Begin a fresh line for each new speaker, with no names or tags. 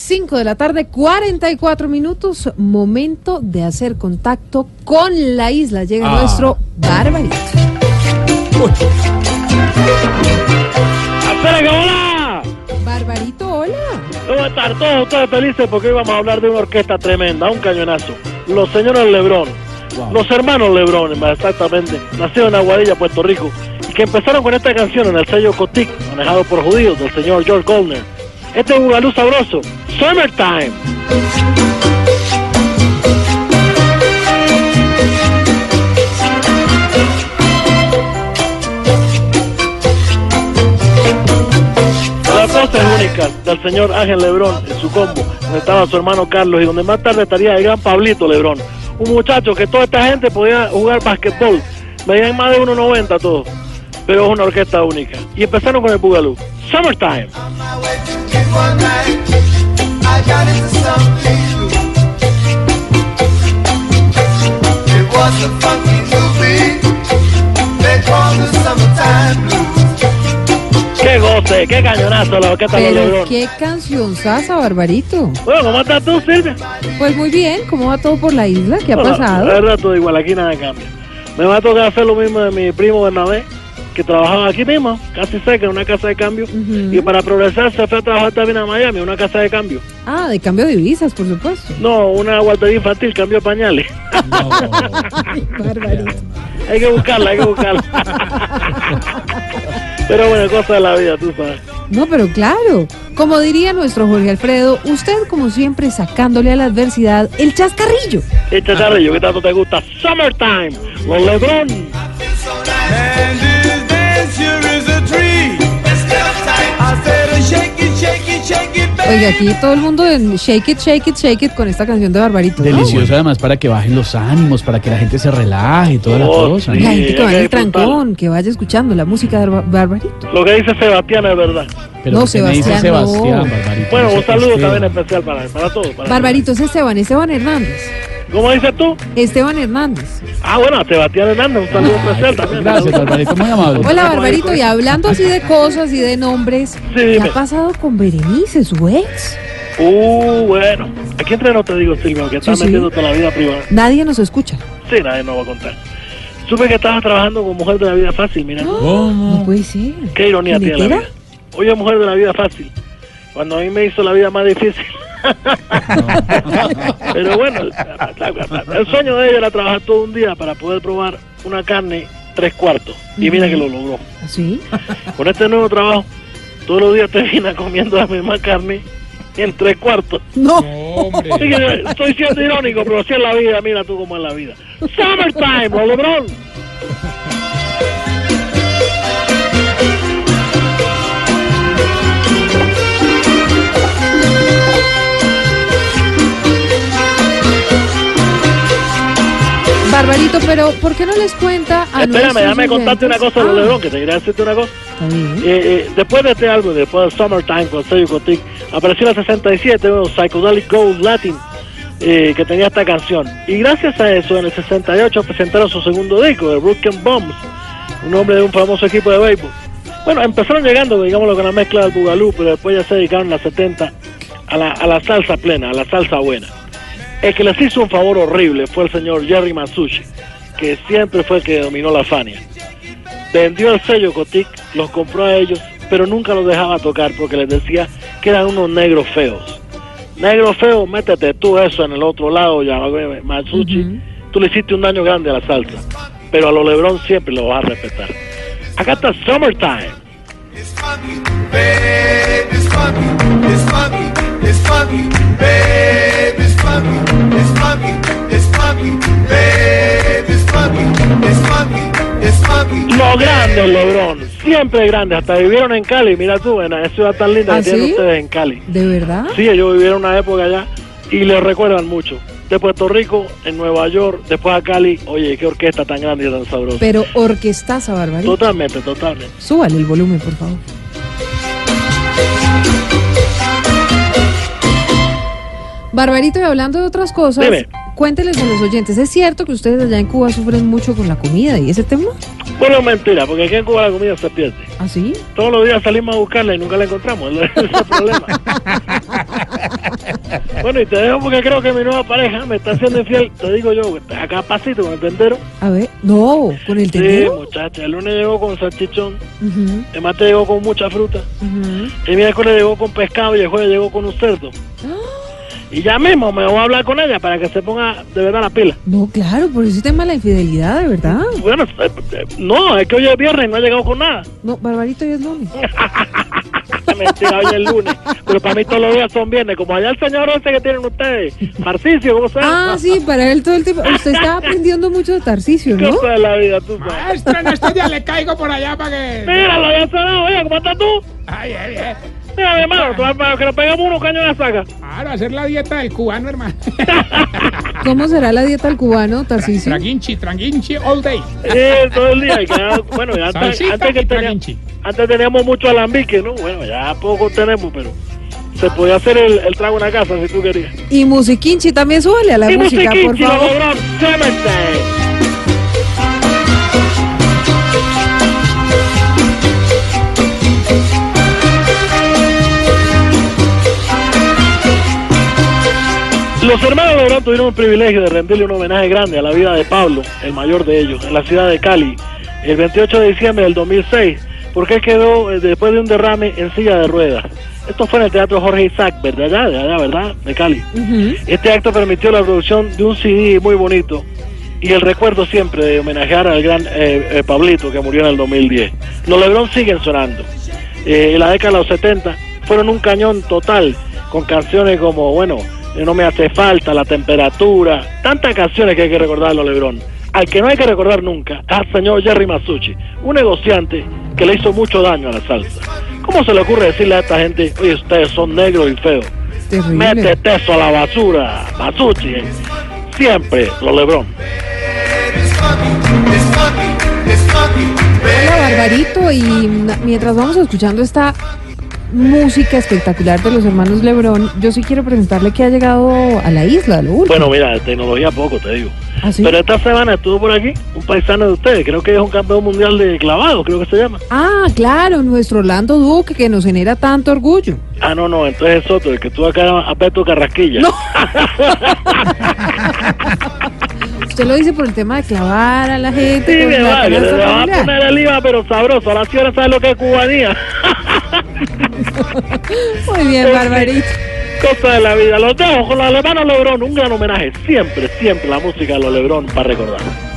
5 de la tarde, 44 minutos, momento de hacer contacto con la isla. Llega
Ah.
nuestro Barbarito.
¡Espera, hola!
Barbarito, hola.
¿Cómo están todos ustedes felices? Porque hoy vamos a hablar de una orquesta tremenda, un cañonazo. Los señores Lebrón, los hermanos Lebrón, más exactamente, nacidos en Aguadilla, Puerto Rico, y que empezaron con esta canción en el sello Cotic, manejado por judíos, del señor George Goldner. Este es Bugalú sabroso, Summertime. Las voces únicas del señor Ángel Lebrón en su combo, donde estaba su hermano Carlos y donde más tarde estaría el gran Pablito Lebrón. Un muchacho que toda esta gente podía jugar basquetbol. Medían más de 1.90 todos. Pero es una orquesta única. Y empezaron con el Bugalú. Summertime.
On my way to get one night. I got into something new. It was a funky new beat. They called the summertime blues.
¡Qué goce! ¡Qué cañonazo la orquesta de
Pero
Lebrón!
qué canción sasa, Barbarito.
Bueno, ¿cómo estás tú, Silvia?
Pues muy bien, ¿cómo va todo por la isla? ¿Qué ha
Bueno,
pasado?
La verdad, todo igual, aquí nada cambia. Me va a tocar hacer lo mismo de mi primo Bernabé, que trabajaba aquí mismo, casi cerca, en una casa de cambio. Y para progresar se fue a trabajar también a Miami, una casa de cambio.
Ah, de cambio de divisas, por supuesto.
No, una guardería infantil, cambio de pañales.
Barbarito.
hay que buscarla, hay que buscarla. Pero bueno, cosa de la vida, tú sabes.
No, pero claro, como diría nuestro Jorge Alfredo, usted como siempre sacándole a la adversidad el chascarrillo.
Este charrillo que tanto te gusta, Summertime, los Lebron.
Oiga, aquí todo el mundo en Shake It, Shake It, Shake It con esta canción de Barbarito. ¿no?
Delicioso además para que bajen los ánimos, para que la gente se relaje y toda la
Oh,
cosa.
sí.
La gente que va en
hay
el
que disfrutar.
trancón, que vaya escuchando la música de Bar- Barbarito.
Lo que dice Sebastián es verdad.
Pero
No,
¿qué me dice
Sebastián, no.
Sebastián, Barbarito?
Bueno, un saludo también especial para, para todos. para
Barbarito es Esteban, Esteban Hernández.
¿Cómo dices tú?
Esteban Hernández.
Ah, bueno, Sebastián Hernández, un saludo especial también.
Gracias, Barbarito, muy amable.
Hola Barbarito, y hablando así de cosas y de nombres, ¿qué ha pasado con Berenice, su ex?
Uh, bueno. Aquí entre no te digo, Silvia, que estás
Sí, sí.
metiéndote en la vida privada.
Nadie nos escucha.
Sí, nadie nos va a contar. Supe que estabas trabajando con Mujer de la Vida Fácil, mira.
No
¿Cómo?
puede ser.
Qué ironía tiene la vida. Oye, Mujer de la Vida Fácil. Cuando a mí me hizo la vida más difícil. Pero bueno, el sueño de ella era trabajar todo un día para poder probar una carne tres cuartos. Y mira que lo logró.
¿Sí?
Con este nuevo trabajo, todos los días termina comiendo la misma carne en tres cuartos.
No.
Así que estoy siendo irónico, pero así es la vida, mira tú cómo es la vida. Summertime, Lebron.
Barbarito, pero ¿por qué no les cuenta a
Espérame, déjame contarte una cosa de
Ah,
Lebron, que te quería decirte una cosa. Eh, eh, después de este álbum, después del Summertime con sello Cotic, apareció en el 67 un Psychedelic Gold Latin eh, que tenía esta canción. Y gracias a eso, en el 68 presentaron su segundo disco, de Broken Bombs, un nombre de un famoso equipo de béisbol. Bueno, empezaron llegando, digámoslo, con la mezcla del Bugalú, pero después ya se dedicaron en los 70 a la, a la salsa plena, a la salsa buena. El que les hizo un favor horrible fue el señor Jerry Masucci, que siempre fue el que dominó la Fania vendió el sello Cotic, los compró a ellos, pero nunca los dejaba tocar porque les decía que eran unos negros feos. Negro feo, métete tú eso en el otro lado, ya Matsuchi.
Ujú.
Tú le hiciste un daño grande a la salsa, pero a los Lebron siempre lo vas a respetar. Acá está Summertime.
It's funky, babe. It's funky. It's funky. It's funky, babe. It's funky.
Los grandes Lebron, siempre grandes, hasta vivieron en Cali, mira tú, en esa ciudad tan linda
¿Ah,
que tienen
sí?
ustedes en Cali.
¿De verdad?
Sí, ellos vivieron una época allá y les recuerdan mucho. De Puerto Rico, en Nueva York, después a Cali, oye, qué orquesta tan grande y tan sabrosa.
Pero orquestaza, Barbarito.
Totalmente, totalmente.
Súbale el volumen, por favor. Barbarito, y hablando de otras cosas,
Dime.
Cuénteles a los oyentes, ¿es cierto que ustedes allá en Cuba sufren mucho con la comida y ese tema?
Bueno, mentira, porque aquí en Cuba la comida se pierde.
¿Ah, sí?
Todos los días salimos a buscarla y nunca la encontramos. Ese es el problema. Bueno, y te dejo porque creo que mi nueva pareja me está haciendo infiel. Te digo yo, acá pasito con el tendero.
A ver, no, con el
Sí,
tendero.
muchacha, el lunes llegó con salchichón,
Ujú,
el martes llegó con mucha fruta, el miércoles llegó con pescado y el jueves llegó con un cerdo. Y ya mismo me voy a hablar con ella para que se ponga de verdad la pila.
No, claro, por ese tema de la infidelidad, de verdad.
Bueno, eh, eh, no, es que hoy es viernes y no ha llegado con nada.
No, Barbarito, hoy es lunes.
Mentira, hoy es lunes. Pero para mí todos los días son viernes. Como allá el señor ese que tienen ustedes. Marcicio, ¿cómo se llama?
Ah, sí, para él todo el tiempo. Usted está aprendiendo mucho de Tarcicio, ¿no?
Cosa de la vida, tú sabes.
Maestro, en estos días le caigo por allá para que.
Míralo, ya se da, oye, ¿cómo estás tú?
Ay, ay, ay.
Mira, hermano, vas para que nos pegamos unos caños en la saca.
Claro, hacer la dieta del cubano, hermano.
¿Cómo será la dieta del cubano, Tarcicio?
Tranguinchi, tranguinchi all day.
Sí, todo el día. bueno, ya antes, antes que
y
tenía-
traguinchi.
antes teníamos mucho alambique, ¿no? Bueno, ya poco tenemos, pero se podía hacer el, el trago en la casa si tú querías.
Y musiquinchi también súbele a la
Y
música, por favor.
Lebrón tuvieron el privilegio de rendirle un homenaje grande a la vida de Pablo, el mayor de ellos, en la ciudad de Cali, el 28 de diciembre del 2006, porque él quedó eh, después de un derrame en silla de ruedas. Esto fue en el Teatro Jorge Isaac, ¿verdad? De allá, de allá, ¿verdad? De Cali.
Ujú.
Este acto permitió la producción de un CD muy bonito y el recuerdo siempre de homenajear al gran eh, eh, Pablito que murió en el 2010. Los Lebron siguen sonando. Eh, en la década de los 70 fueron un cañón total con canciones como, bueno, No me hace falta, La temperatura, tantas canciones que hay que recordar de los Lebron. Al que no hay que recordar nunca al señor Jerry Masucci, un negociante que le hizo mucho daño a la salsa. ¿Cómo se le ocurre decirle a esta gente, oye, ustedes son negros y feos?
Terrible.
Métete eso a la basura, Masucci. eh. Siempre los Lebron.
Hola, Barbarito, y mientras vamos escuchando esta música espectacular de los hermanos Lebrón, yo sí quiero preguntarle que ha llegado a la isla, lo último.
Bueno, mira, de tecnología poco, te digo.
¿Ah, sí?
Pero esta semana estuvo por aquí un paisano de ustedes, creo que es un campeón mundial de clavado, creo que se llama.
Ah, claro, nuestro Orlando Duque, que nos genera tanto orgullo.
Ah, no, no, entonces es otro, el que estuvo acá a Beto Carrasquilla.
No. Usted lo dice por el tema de clavar a la gente.
Sí, me
la
va, que le va a poner el IVA, pero sabroso. A la señora sabe lo que es cubanía.
Muy bien, Barbarito.
Cosa de la vida. Los dejo con los hermanos Lebrón. Un gran homenaje. Siempre, siempre la música de los Lebrón para recordar.